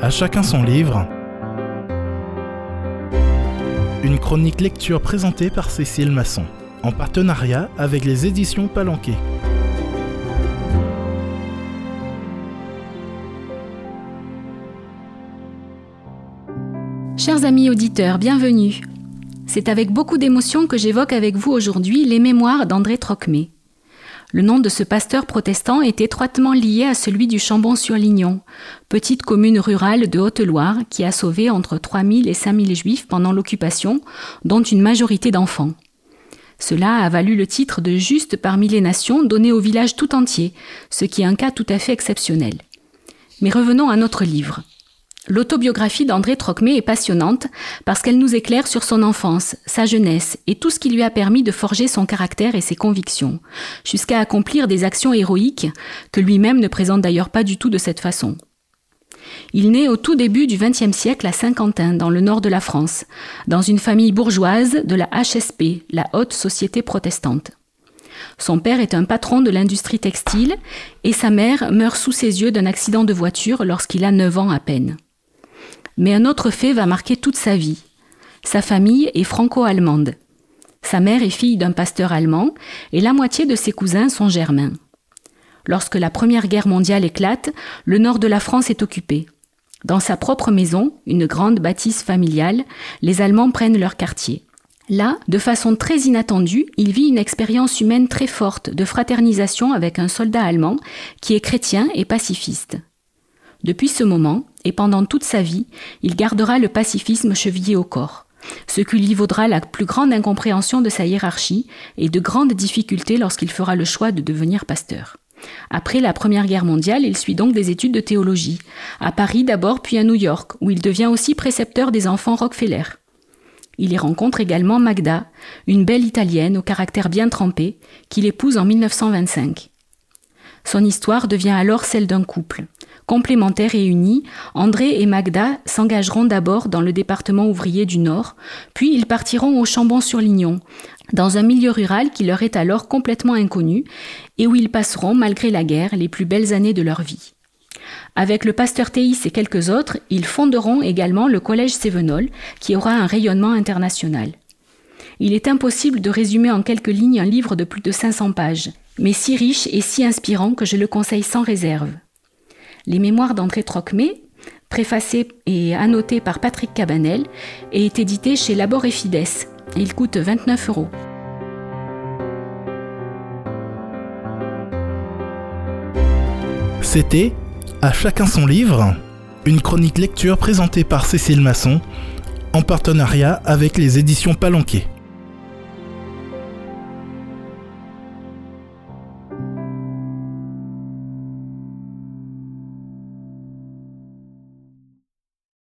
À chacun son livre. Une chronique lecture présentée par Cécile Masson, en partenariat avec les éditions Palanquet. Chers amis auditeurs, bienvenue. C'est avec beaucoup d'émotion que j'évoque avec vous aujourd'hui les mémoires d'André Trocmé. Le nom de ce pasteur protestant est étroitement lié à celui du Chambon-sur-Lignon, petite commune rurale de Haute-Loire qui a sauvé entre 3000 et 5000 juifs pendant l'occupation, dont une majorité d'enfants. Cela a valu le titre de juste parmi les nations donné au village tout entier, ce qui est un cas tout à fait exceptionnel. Mais revenons à notre livre. L'autobiographie d'André Trocmé est passionnante parce qu'elle nous éclaire sur son enfance, sa jeunesse et tout ce qui lui a permis de forger son caractère et ses convictions, jusqu'à accomplir des actions héroïques que lui-même ne présente d'ailleurs pas du tout de cette façon. Il naît au tout début du XXe siècle à Saint-Quentin, dans le nord de la France, dans une famille bourgeoise de la HSP, la Haute Société Protestante. Son père est un patron de l'industrie textile et sa mère meurt sous ses yeux d'un accident de voiture lorsqu'il a 9 ans à peine. Mais un autre fait va marquer toute sa vie. Sa famille est franco-allemande. Sa mère est fille d'un pasteur allemand et la moitié de ses cousins sont germains. Lorsque la Première Guerre mondiale éclate, le nord de la France est occupé. Dans sa propre maison, une grande bâtisse familiale, les Allemands prennent leur quartier. Là, de façon très inattendue, il vit une expérience humaine très forte de fraternisation avec un soldat allemand qui est chrétien et pacifiste. Depuis ce moment, et pendant toute sa vie, il gardera le pacifisme chevillé au corps, ce qui lui vaudra la plus grande incompréhension de sa hiérarchie et de grandes difficultés lorsqu'il fera le choix de devenir pasteur. Après la Première Guerre mondiale, il suit donc des études de théologie, à Paris d'abord puis à New York, où il devient aussi précepteur des enfants Rockefeller. Il y rencontre également Magda, une belle italienne au caractère bien trempé, qu'il épouse en 1925. Son histoire devient alors celle d'un couple. Complémentaires et unis, André et Magda s'engageront d'abord dans le département ouvrier du Nord, puis ils partiront au Chambon-sur-Lignon, dans un milieu rural qui leur est alors complètement inconnu et où ils passeront, malgré la guerre, les plus belles années de leur vie. Avec le pasteur Théis et quelques autres, ils fonderont également le Collège Sévenol, qui aura un rayonnement international. Il est impossible de résumer en quelques lignes un livre de plus de 500 pages, mais si riche et si inspirant que je le conseille sans réserve. Les mémoires d'André Trocmé, préfacées et annotées par Patrick Cabanel, est édité chez Labor et Fides. Il coûte 29 euros. C'était À chacun son livre, une chronique lecture présentée par Cécile Masson en partenariat avec les éditions Palanquet.